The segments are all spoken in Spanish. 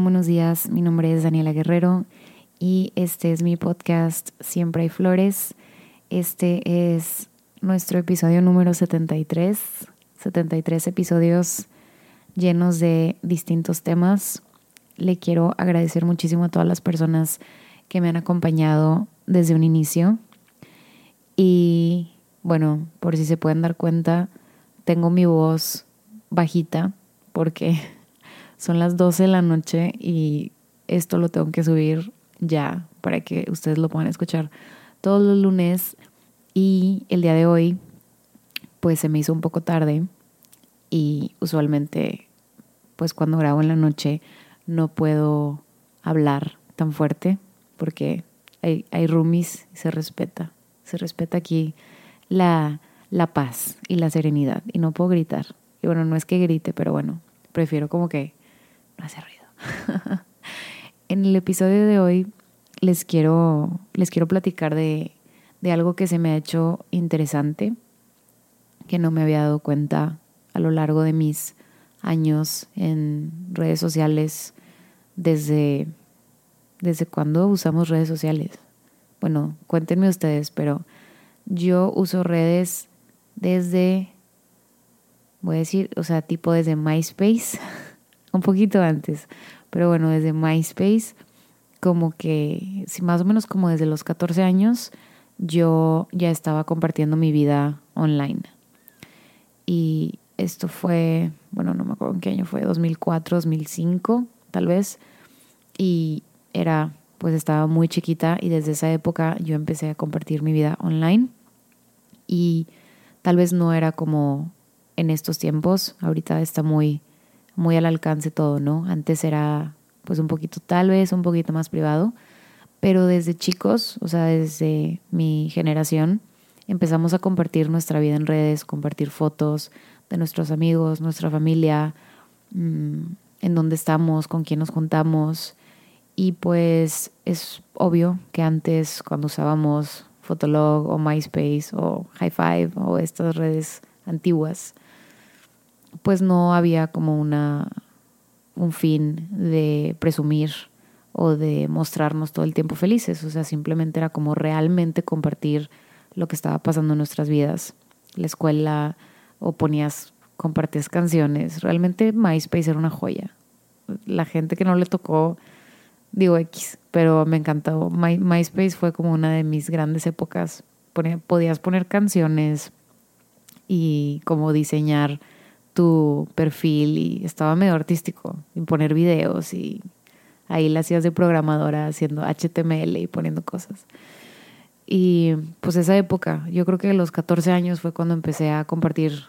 Buenos días. Mi nombre es Daniela Guerrero y este es mi podcast Siempre hay flores. Este es nuestro episodio número 73. 73 episodios llenos de distintos temas. Le quiero agradecer muchísimo a todas las personas que me han acompañado desde un inicio. Y bueno, por si se pueden dar cuenta, tengo mi voz bajita porque son las 12 de la noche y esto lo tengo que subir ya para que ustedes lo puedan escuchar todos los lunes y el día de hoy pues se me hizo un poco tarde y usualmente pues cuando grabo en la noche no puedo hablar tan fuerte porque hay, hay roomies y se respeta, se respeta aquí la, la paz y la serenidad y no puedo gritar. Y bueno, no es que grite, pero bueno, prefiero como que hace ruido. en el episodio de hoy les quiero, les quiero platicar de, de algo que se me ha hecho interesante, que no me había dado cuenta a lo largo de mis años en redes sociales desde, desde cuando usamos redes sociales. Bueno, cuéntenme ustedes, pero yo uso redes desde, voy a decir, o sea, tipo desde MySpace un poquito antes, pero bueno, desde MySpace, como que, si más o menos como desde los 14 años, yo ya estaba compartiendo mi vida online. Y esto fue, bueno, no me acuerdo en qué año fue, 2004, 2005, tal vez. Y era, pues estaba muy chiquita y desde esa época yo empecé a compartir mi vida online. Y tal vez no era como en estos tiempos, ahorita está muy muy al alcance todo, ¿no? Antes era pues un poquito, tal vez un poquito más privado, pero desde chicos, o sea, desde mi generación, empezamos a compartir nuestra vida en redes, compartir fotos de nuestros amigos, nuestra familia, mm, en dónde estamos, con quién nos juntamos. Y pues es obvio que antes cuando usábamos Fotolog o MySpace o High Five o estas redes antiguas, pues no había como una un fin de presumir o de mostrarnos todo el tiempo felices, o sea, simplemente era como realmente compartir lo que estaba pasando en nuestras vidas, la escuela o ponías compartías canciones, realmente MySpace era una joya. La gente que no le tocó digo X, pero me encantó. MySpace fue como una de mis grandes épocas. podías poner canciones y como diseñar tu perfil y estaba medio artístico, y poner videos y ahí la hacías de programadora haciendo HTML y poniendo cosas. Y pues esa época, yo creo que a los 14 años fue cuando empecé a compartir,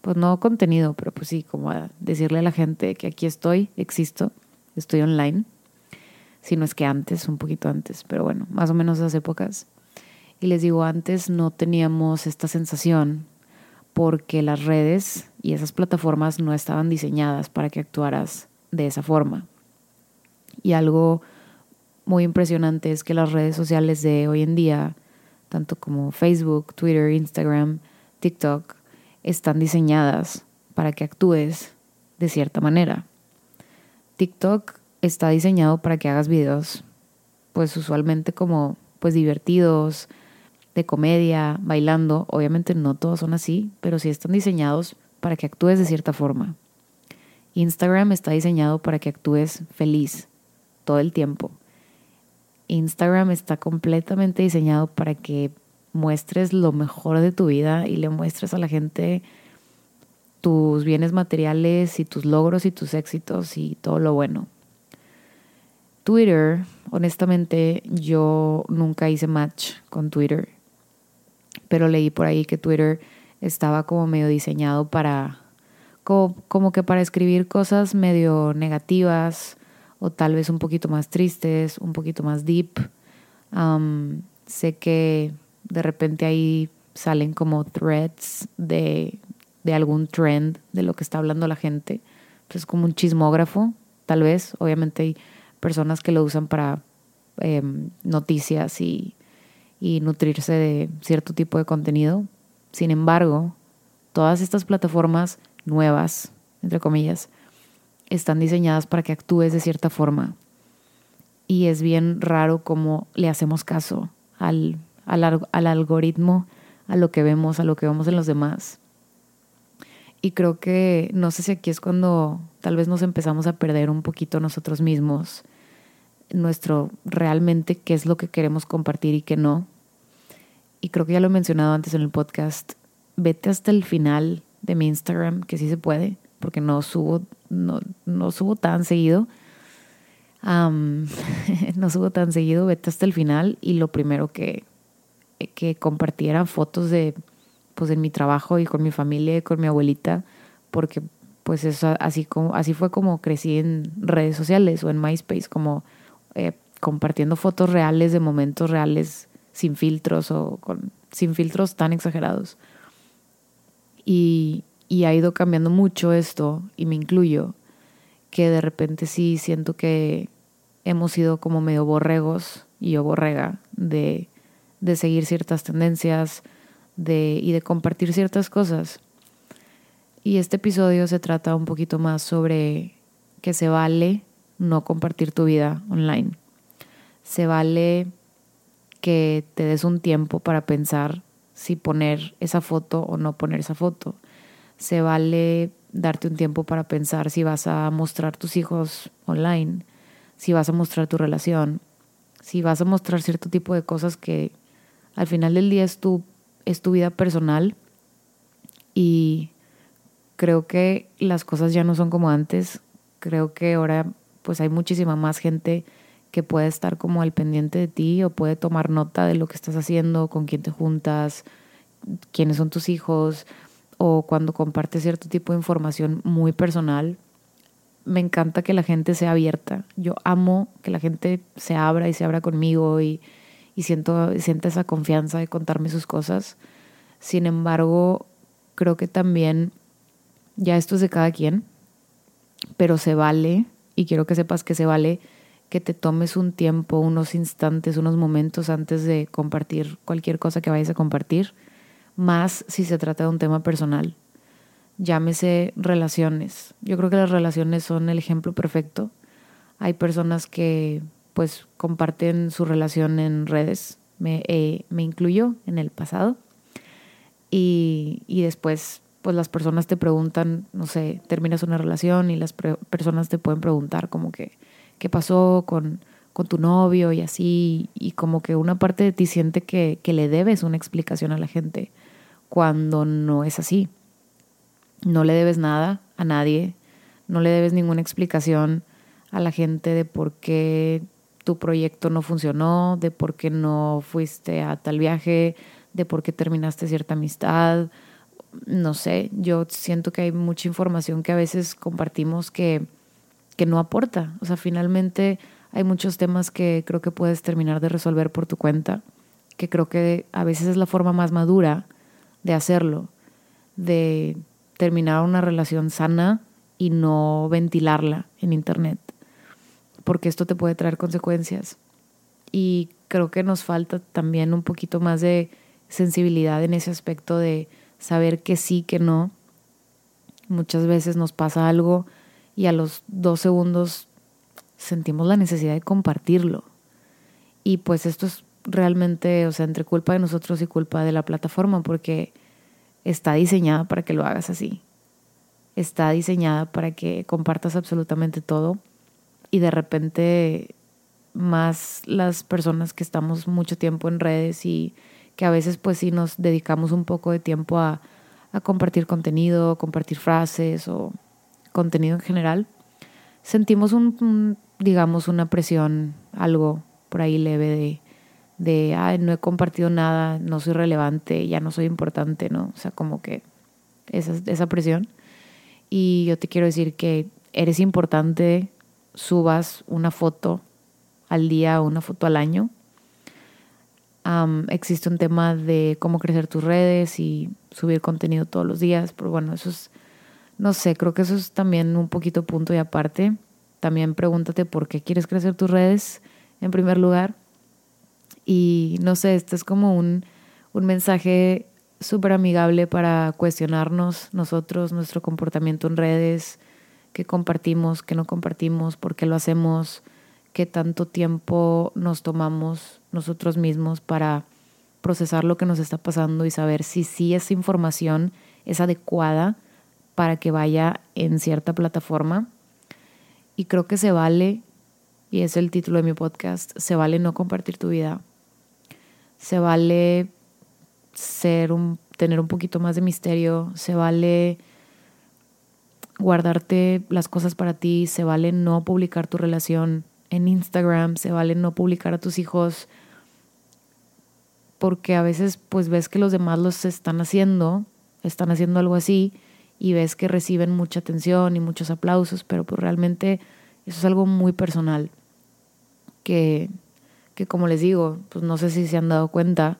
pues no contenido, pero pues sí, como a decirle a la gente que aquí estoy, existo, estoy online. Si no es que antes, un poquito antes, pero bueno, más o menos esas épocas. Y les digo, antes no teníamos esta sensación porque las redes y esas plataformas no estaban diseñadas para que actuaras de esa forma. Y algo muy impresionante es que las redes sociales de hoy en día, tanto como Facebook, Twitter, Instagram, TikTok, están diseñadas para que actúes de cierta manera. TikTok está diseñado para que hagas videos, pues usualmente como pues divertidos, de comedia, bailando. Obviamente no todos son así, pero sí están diseñados para que actúes de cierta forma. Instagram está diseñado para que actúes feliz todo el tiempo. Instagram está completamente diseñado para que muestres lo mejor de tu vida y le muestres a la gente tus bienes materiales y tus logros y tus éxitos y todo lo bueno. Twitter, honestamente, yo nunca hice match con Twitter pero leí por ahí que Twitter estaba como medio diseñado para, como, que para escribir cosas medio negativas o tal vez un poquito más tristes, un poquito más deep. sé que de repente ahí salen como threads de, de algún trend de lo que está hablando la gente. Entonces como un chismógrafo, tal vez. Obviamente hay personas que lo usan para em, noticias y y nutrirse de cierto tipo de contenido. Sin embargo, todas estas plataformas nuevas, entre comillas, están diseñadas para que actúes de cierta forma. Y es bien raro cómo le hacemos caso al, al, al algoritmo, a lo que vemos, a lo que vemos en los demás. Y creo que no sé si aquí es cuando tal vez nos empezamos a perder un poquito nosotros mismos, nuestro realmente qué es lo que queremos compartir y qué no. Y creo que ya lo he mencionado antes en el podcast, vete hasta el final de mi Instagram, que sí se puede, porque no subo, no, no subo tan seguido. no subo tan seguido, vete hasta el final y lo primero que, que compartiera fotos de pues en mi trabajo y con mi familia y con mi abuelita, porque pues eso así como así fue como crecí en redes sociales o en MySpace, como eh, compartiendo fotos reales de momentos reales sin filtros o sin filtros tan exagerados. Y, y ha ido cambiando mucho esto, y me incluyo, que de repente sí siento que hemos sido como medio borregos, y yo borrega, de, de seguir ciertas tendencias, de, y de compartir ciertas cosas. Y este episodio se trata un poquito más sobre que se vale no compartir tu vida online. Se vale que te des un tiempo para pensar si poner esa foto o no poner esa foto. Se vale darte un tiempo para pensar si vas a mostrar tus hijos online, si vas a mostrar tu relación, si vas a mostrar cierto tipo de cosas que al final del día es tu es tu vida personal y creo que las cosas ya no son como antes. Creo que ahora pues hay muchísima más gente que puede estar como al pendiente de ti o puede tomar nota de lo que estás haciendo, con quién te juntas, quiénes son tus hijos o cuando compartes cierto tipo de información muy personal. Me encanta que la gente sea abierta. Yo amo que la gente se abra y se abra conmigo y, y siento, siento esa confianza de contarme sus cosas. Sin embargo, creo que también, ya esto es de cada quien, pero se vale, y quiero que sepas que se vale que te tomes un tiempo, unos instantes, unos momentos antes de compartir cualquier cosa que vayas a compartir, más si se trata de un tema personal. Llámese relaciones. Yo creo que las relaciones son el ejemplo perfecto. Hay personas que pues comparten su relación en redes. Me, eh, me incluyo en el pasado. Y, y, después, pues las personas te preguntan, no sé, terminas una relación y las personas te pueden preguntar como que, ¿qué pasó con, con tu novio y así? Y como que una parte de ti siente que, que le debes una explicación a la gente cuando no es así. No le debes nada a nadie, no le debes ninguna explicación a la gente de por qué tu proyecto no funcionó, de por qué no fuiste a tal viaje, de por qué terminaste cierta amistad. No sé, yo siento que hay mucha información que a veces compartimos que, que no aporta. O sea, finalmente hay muchos temas que creo que puedes terminar de resolver por tu cuenta, que creo que a veces es la forma más madura de hacerlo, de terminar una relación sana y no ventilarla en Internet porque esto te puede traer consecuencias. Y creo que nos falta también un poquito más de sensibilidad en ese aspecto de saber que sí, que no. Muchas veces nos pasa algo y a los dos segundos sentimos la necesidad de compartirlo. Y pues esto es realmente, o sea, entre culpa de nosotros y culpa de la plataforma, porque está diseñada para que lo hagas así. Está diseñada para que compartas absolutamente todo y de repente más las personas que estamos mucho tiempo en redes y que a veces pues sí nos dedicamos un poco de tiempo a, compartir contenido, compartir frases o contenido en general, sentimos un, digamos una presión, algo por ahí leve de, de, no he compartido nada, no soy relevante, ya no soy importante, ¿no? O sea, como que esa, esa presión. Y yo te quiero decir que eres importante, subas una foto al día una foto al año. existe un tema de cómo crecer tus redes y subir contenido todos los días, pero bueno, eso es, no sé, creo que eso es también un poquito punto y aparte. También pregúntate por qué quieres crecer tus redes en primer lugar. Y no sé, este es como un, un mensaje súper amigable para cuestionarnos nosotros, nuestro comportamiento en redes, qué compartimos, qué no compartimos, por qué lo hacemos, qué tanto tiempo nos tomamos nosotros mismos para procesar lo que nos está pasando y saber si sí esa información es adecuada para que vaya en cierta plataforma. Y creo que se vale, y es el título de mi podcast, se vale no compartir tu vida. Se vale ser un, tener un poquito más de misterio, se vale guardarte las cosas para ti, se vale no publicar tu relación en Instagram, se vale no publicar a tus hijos porque a veces pues ves que los demás los están haciendo, están haciendo algo así y ves que reciben mucha atención y muchos aplausos, pero pues realmente eso es algo muy personal que, que como les digo, pues no sé si se han dado cuenta,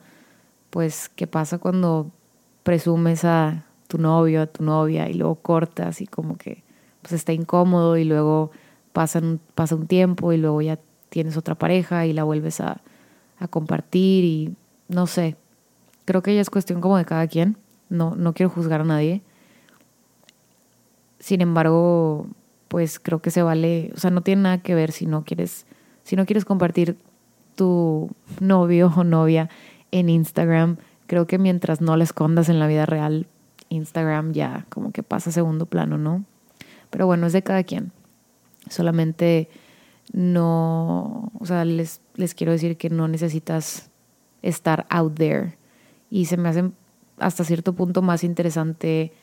pues qué pasa cuando presumes a tu novio, a tu novia y luego cortas y como que pues está incómodo y luego pasa un tiempo y luego ya tienes otra pareja y la vuelves a, a compartir y no sé, creo que ya es cuestión como de cada quien, no, no quiero juzgar a nadie. Sin embargo, pues creo que se vale, o sea, no tiene nada que ver si no quieres, si no quieres compartir tu novio o novia en Instagram, creo que mientras no la escondas en la vida real, Instagram ya como que pasa a segundo plano, ¿no? Pero bueno, es de cada quien. Solamente no, o sea, les, les quiero decir que no necesitas estar out there. Y se me hacen hasta cierto punto más interesante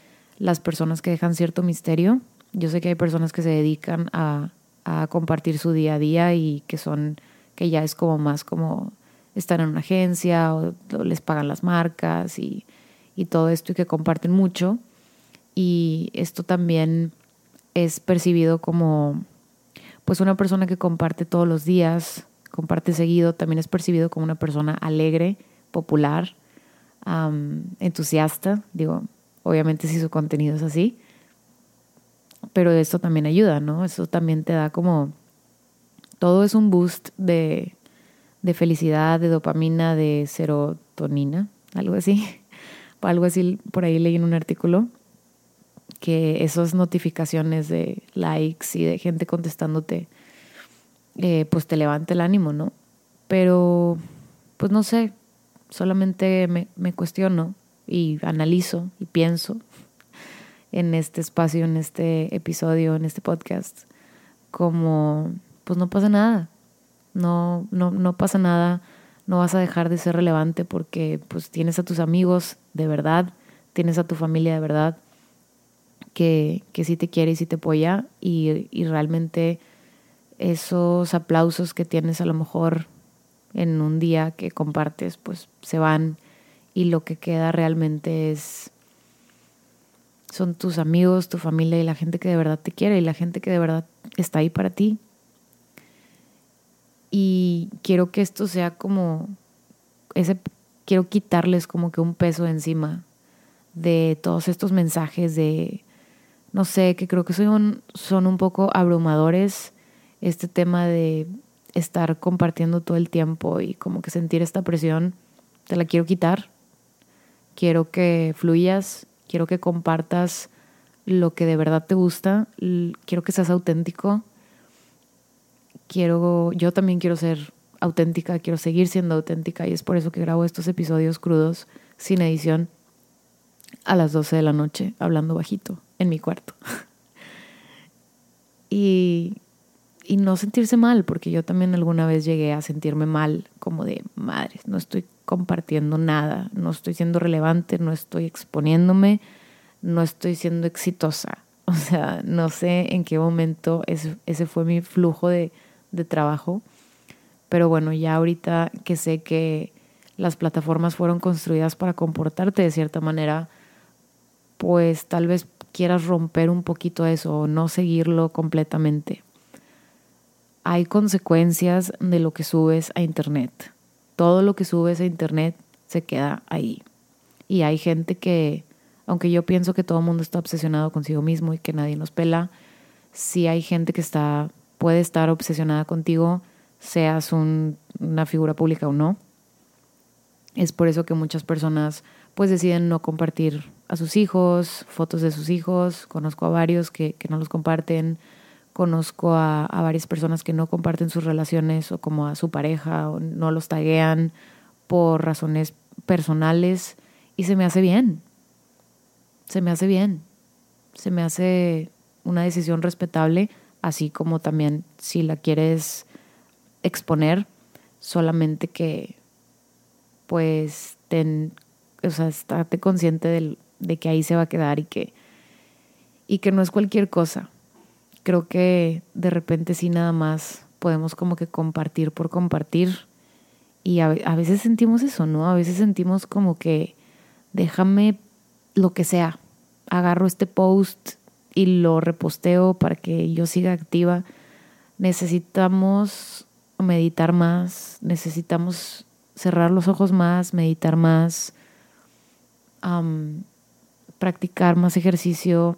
las personas que dejan cierto misterio. Yo sé que hay personas que se dedican a, a compartir su día a día y que son, que ya es como más como están en una agencia o, les pagan las marcas y, y todo esto y que comparten mucho. Y esto también es percibido como pues una persona que comparte todos los días, comparte seguido, también es percibido como una persona alegre, popular, entusiasta. Digo, obviamente si su contenido es así, pero esto también ayuda, ¿no? Eso también te da como, todo es un boost de, de felicidad, de dopamina, de serotonina, algo así. Algo así, por ahí leí en un artículo que esas notificaciones de likes y de gente contestándote, eh, pues te levanta el ánimo, ¿no? Pero, pues no sé, solamente me, me cuestiono y analizo y pienso en este espacio, en este episodio, en este podcast, como, pues no pasa nada, no, no, no pasa nada, no vas a dejar de ser relevante porque pues tienes a tus amigos de verdad, tienes a tu familia de verdad que, que sí te quiere y sí te apoya. Y, y realmente esos aplausos que tienes a lo mejor en un día que compartes pues se van y lo que queda realmente es son tus amigos, tu familia y la gente que de verdad te quiere y la gente que de verdad está ahí para ti. Y quiero que esto sea como ese quiero quitarles como que un peso encima de todos estos mensajes de no sé, que creo que son, son un poco abrumadores este tema de estar compartiendo todo el tiempo y como que sentir esta presión, te la quiero quitar. Quiero que fluyas, quiero que compartas lo que de verdad te gusta, quiero que seas auténtico quiero, yo también quiero ser auténtica, quiero seguir siendo auténtica y es por eso que grabo estos episodios crudos, sin edición, a las 12 de la noche, hablando bajito, en mi cuarto. y, y no sentirse mal, porque yo también alguna vez llegué a sentirme mal, como de, madre, no estoy compartiendo nada, no estoy siendo relevante, no estoy exponiéndome, no estoy siendo exitosa. O sea, no sé en qué momento ese, ese fue mi flujo de, de trabajo. Pero bueno, ya ahorita que sé que las plataformas fueron construidas para comportarte de cierta manera, pues tal vez quieras romper un poquito eso o no seguirlo completamente. Hay consecuencias de lo que subes a Internet. Todo lo que subes a Internet se queda ahí. Y hay gente que, aunque yo pienso que todo el mundo está obsesionado consigo mismo y que nadie nos pela, sí hay gente que está puede estar obsesionada contigo, seas una figura pública o no. Es por eso que muchas personas pues deciden no compartir a sus hijos, fotos de sus hijos, conozco a varios que, no los comparten, conozco a, varias personas que no comparten sus relaciones o como a su pareja o no los taguean por razones personales y se me hace bien, se me hace bien, se me hace una decisión respetable, así como también si la quieres exponer, solamente que pues ten, o sea, estate consciente de que ahí se va a quedar y que, y que no es cualquier cosa. Creo que de repente sí nada más podemos como que compartir por compartir y a, veces sentimos eso, ¿no? A veces sentimos como que déjame lo que sea, agarro este post y lo reposteo para que yo siga activa. Necesitamos meditar más, necesitamos cerrar los ojos más, meditar más, practicar más ejercicio,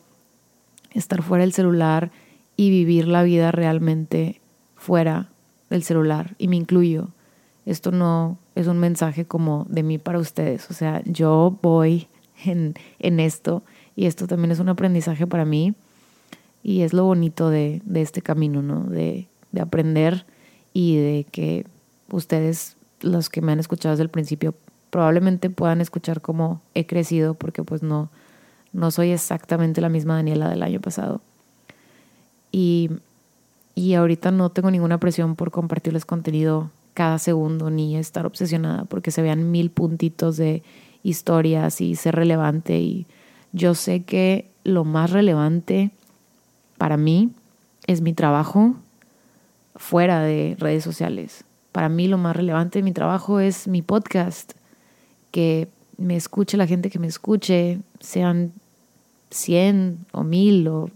estar fuera del celular y vivir la vida realmente fuera del celular. Y me incluyo. Esto no es un mensaje como de mí para ustedes. O sea, yo voy en, en esto y esto también es un aprendizaje para mí. Y es lo bonito de, de este camino, ¿no? De, de aprender y de que ustedes, los que me han escuchado desde el principio, probablemente puedan escuchar cómo he crecido, porque pues no, no soy exactamente la misma Daniela del año pasado. Y, y ahorita no tengo ninguna presión por compartirles contenido cada segundo ni estar obsesionada porque se vean mil puntitos de historias y ser relevante. Y yo sé que lo más relevante para mí es mi trabajo fuera de redes sociales. Para mí lo más relevante de mi trabajo es mi podcast, que me escuche la gente que me escuche, sean 100 o 1000 o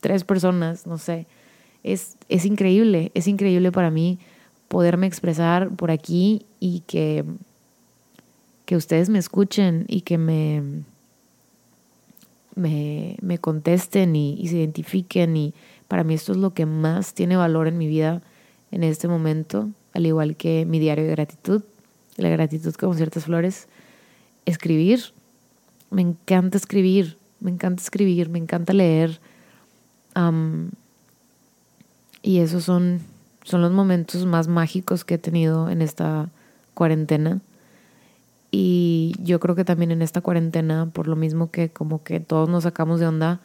tres personas, no sé. Es, es increíble, es increíble para mí poderme expresar por aquí y que, que ustedes me escuchen y que me, me, contesten y, y se identifiquen y para mí esto es lo que más tiene valor en mi vida en este momento, al igual que mi diario de gratitud, la gratitud como ciertas flores. Escribir, me encanta escribir, me encanta escribir, me encanta leer. Y esos son, son los momentos más mágicos que he tenido en esta cuarentena. Y yo creo que también en esta cuarentena, por lo mismo que como que todos nos sacamos de onda,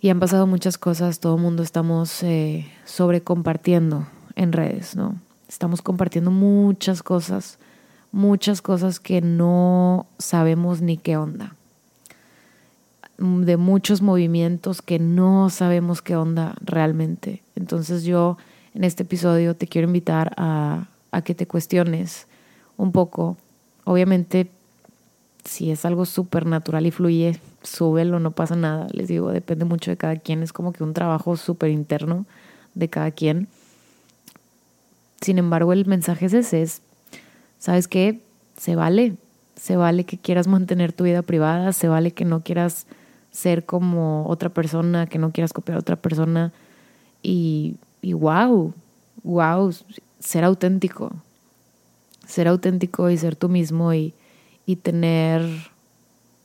y han pasado muchas cosas, todo el mundo estamos eh, sobre compartiendo en redes, ¿no? Estamos compartiendo muchas cosas, muchas cosas que no sabemos ni qué onda. De muchos movimientos que no sabemos qué onda realmente. Entonces yo en este episodio te quiero invitar a, a que te cuestiones un poco. Obviamente, si es algo súper natural y fluye, súbelo, no pasa nada. Les digo, depende mucho de cada quien. Es como que un trabajo súper interno de cada quien. Sin embargo, el mensaje es ese, es, ¿sabes qué? Se vale, se vale que quieras mantener tu vida privada, se vale que no quieras ser como otra persona, que no quieras copiar a otra persona y, y wow, wow, ser auténtico, ser auténtico y ser tú mismo y, y tener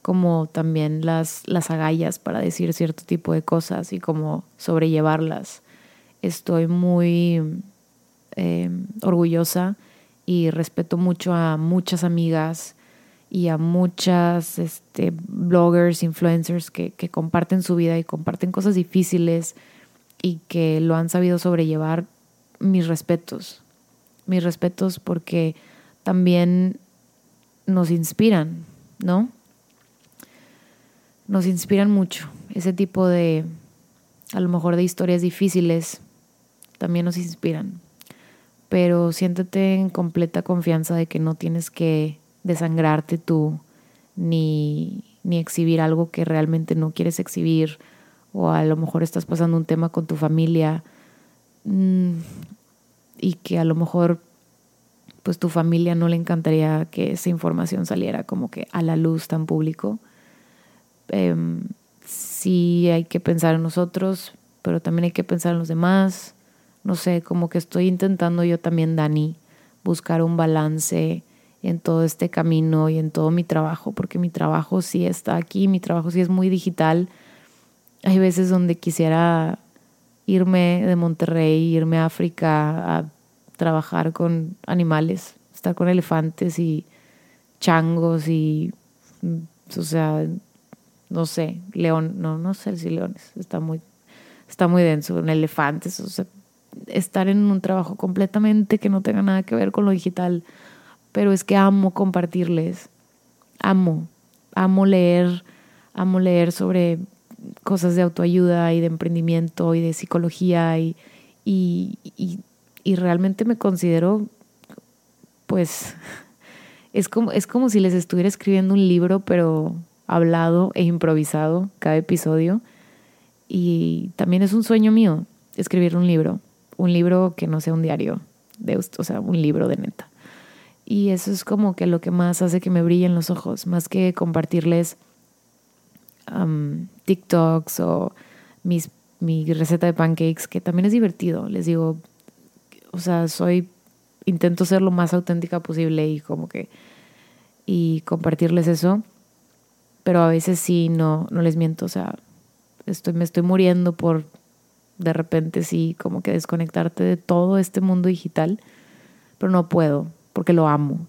como también las, las agallas para decir cierto tipo de cosas y como sobrellevarlas. Estoy muy eh, orgullosa y respeto mucho a muchas amigas y a muchas este, bloggers, influencers que, que comparten su vida y comparten cosas difíciles y que lo han sabido sobrellevar. Mis respetos, mis respetos porque también nos inspiran, ¿no? nos inspiran mucho. Ese tipo de, a lo mejor de historias difíciles, también nos inspiran. Pero siéntete en completa confianza de que no tienes que desangrarte tú, ni, ni exhibir algo que realmente no quieres exhibir, o a lo mejor estás pasando un tema con tu familia mm, y que a lo mejor pues tu familia no le encantaría que esa información saliera como que a la luz tan público eh, sí hay que pensar en nosotros, pero también hay que pensar en los demás. No sé, como que estoy intentando yo también, Dani, buscar un balance en todo este camino y en todo mi trabajo, porque mi trabajo sí está aquí, mi trabajo sí es muy digital. Hay veces donde quisiera irme de Monterrey, irme a África a trabajar con animales, estar con elefantes y changos y, o sea, no sé, león, no, no sé si leones, está muy, está muy denso, en elefantes, o sea, estar en un trabajo completamente que no tenga nada que ver con lo digital, pero es que amo compartirles, amo, amo leer, amo leer sobre cosas de autoayuda y de emprendimiento y de psicología y, y, y, realmente me considero, pues, es como, es como si les estuviera escribiendo un libro, pero hablado e improvisado cada episodio. Y también es un sueño mío escribir un libro, un libro que no sea un diario, de, o sea, un libro de neta. Y eso es como que lo que más hace que me brillen los ojos, más que compartirles TikToks o mis, mi receta de pancakes, que también es divertido. Les digo, o sea, soy, intento ser lo más auténtica posible y como que, y compartirles eso. Pero a veces sí, no, no les miento, o sea, estoy, me estoy muriendo por de repente sí, como que desconectarte de todo este mundo digital, pero no puedo, lo amo.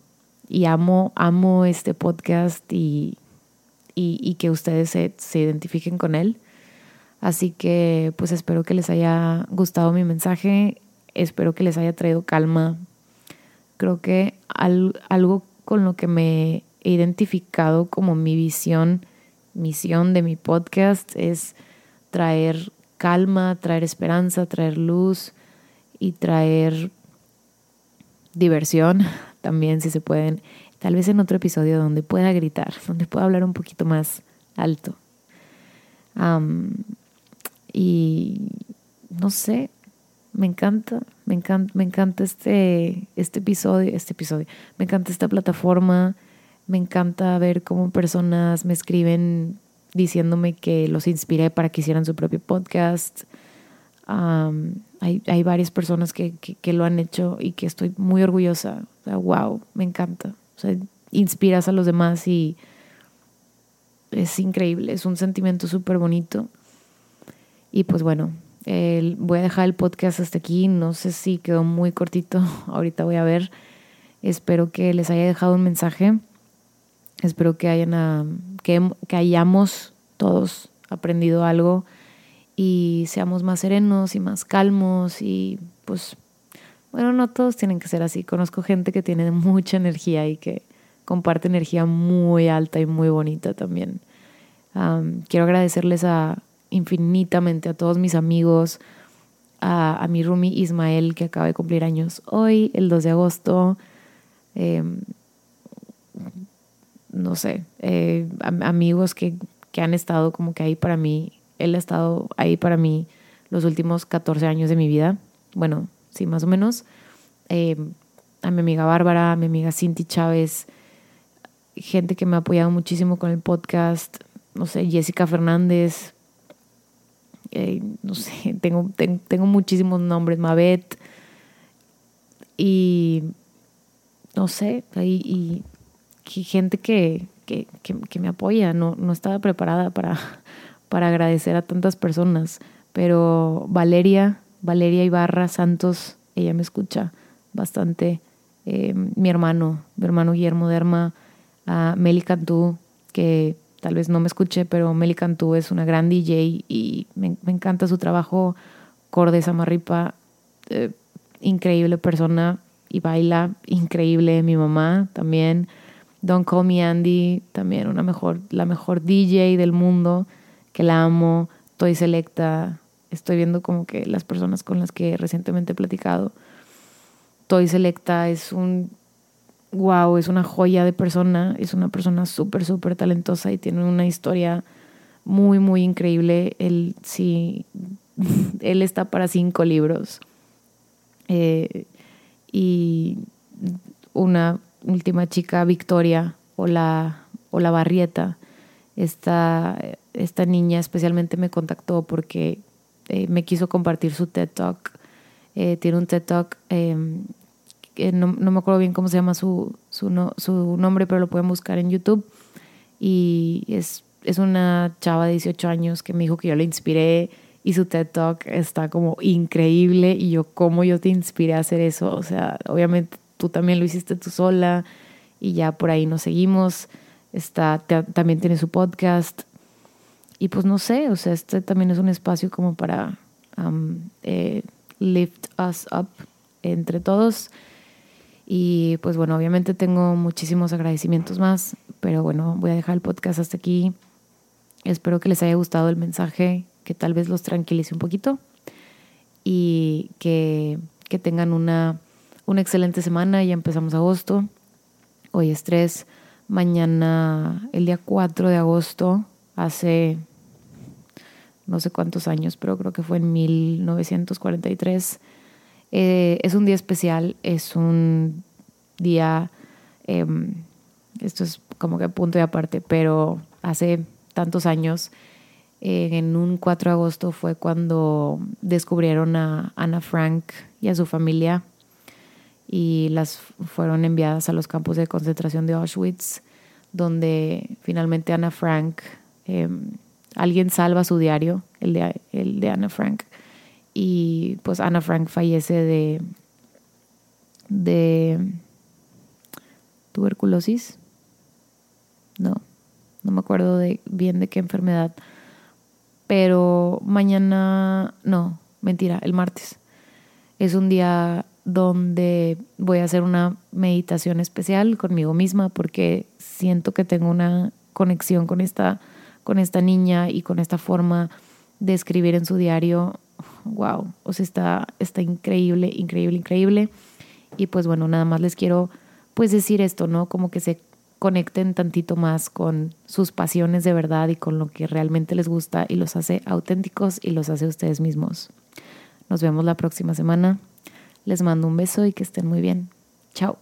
Y amo, amo este podcast y, y, que ustedes se, se, identifiquen con él. Así que pues espero que les haya gustado mi mensaje, espero que les haya traído calma. Creo que algo con lo que me he identificado como mi visión, misión de mi podcast es traer calma, traer esperanza, traer luz y traer diversión también si se pueden Tal vez en otro episodio donde pueda gritar, donde pueda hablar un poquito más alto. y no sé, me encanta, me encanta, me encanta este, este episodio, este episodio, me encanta esta plataforma, me encanta ver cómo personas me escriben diciéndome que los inspiré para que hicieran su propio podcast. Hay, hay, varias personas que, que, lo han hecho y que estoy muy orgullosa. wow, me encanta. O sea, inspiras a los demás y es increíble, es un sentimiento súper bonito. Y pues bueno, voy a dejar el podcast hasta aquí. No sé si quedó muy cortito, ahorita voy a ver. Espero que les haya dejado un mensaje. Espero que, hayan, que, que hayamos todos aprendido algo y seamos más serenos y más calmos y pues bueno, no todos tienen que ser así. Conozco gente que tiene mucha energía y que comparte energía muy alta y muy bonita también. quiero agradecerles a, infinitamente a todos mis amigos, a, mi Rumi Ismael, que acaba de cumplir años hoy, el 2 de agosto. Em, no sé, eh, amigos que, que han estado como que ahí para mí. Él ha estado ahí para mí los últimos 14 años de mi vida. Bueno, sí, más o menos. Eh, a mi amiga Bárbara, a mi amiga Cinti Chávez, gente que me ha apoyado muchísimo con el podcast, no sé, Jessica Fernández, eh, no sé, tengo, tengo muchísimos nombres, Mabet, y no sé, y, y gente que, que, que, me apoya, no, no estaba preparada para, para agradecer a tantas personas, pero Valeria, Valeria Ibarra Santos, ella me escucha bastante. Eh, mi hermano, mi hermano Guillermo Derma, a Cantú, que tal vez no me escuche, pero Meli Cantú es una gran DJ y me, encanta su trabajo. Corde Samarripa, eh, increíble persona y baila increíble. Mi mamá también. Don't Call Me Andy, también una mejor, la mejor DJ del mundo, que la amo. Toy Selecta, estoy viendo como que las personas con las que recientemente he platicado. Toy Selecta es un wow, es una joya de persona, es una persona súper, súper talentosa y tiene una historia muy, muy increíble. Él sí, él está para cinco libros. Eh, y una última chica, Victoria, o la, o la Barrieta, esta, esta niña especialmente me contactó porque eh, me quiso compartir su TED Talk. Eh, tiene un TED Talk em, no, no, me acuerdo bien cómo se llama su, su, su nombre, pero lo pueden buscar en YouTube. Y es, es una chava de 18 años que me dijo que yo le inspiré y su TED Talk está como increíble y yo cómo yo te inspiré a hacer eso, o sea, obviamente tú también lo hiciste tú sola y ya por ahí nos seguimos, está, también tiene su podcast y pues no sé, o sea, este también es un espacio como para um, lift us up entre todos. Y pues bueno, obviamente tengo muchísimos agradecimientos más, pero bueno, voy a dejar el podcast hasta aquí. Espero que les haya gustado el mensaje, que tal vez los tranquilice un poquito y que, que tengan una, una excelente semana. Ya empezamos agosto. Hoy es 3, mañana el día 4 de agosto, hace no sé cuántos años, pero creo que fue en 1943 eh, es un día especial, es un día, em, esto es como que punto y aparte, pero hace tantos años, eh, en un 4 de agosto fue cuando descubrieron a Ana Frank y a su familia y las fueron enviadas a los campos de concentración de Auschwitz, donde finalmente Ana Frank, em, alguien salva su diario, el de, el de Ana Frank, y pues Ana Frank fallece de, de tuberculosis. No, no me acuerdo de, bien de qué enfermedad. Pero mañana, no, mentira, el martes. Es un día donde voy a hacer una meditación especial conmigo misma porque siento que tengo una conexión con esta, con esta niña y con esta forma de escribir en su diario wow, o sea, está, está increíble, increíble, increíble. Y pues bueno, nada más les quiero pues decir esto, ¿no? Como que se conecten tantito más con sus pasiones de verdad y con lo que realmente les gusta y los hace auténticos y los hace ustedes mismos. Nos vemos la próxima semana. Les mando un beso y que estén muy bien. Chao.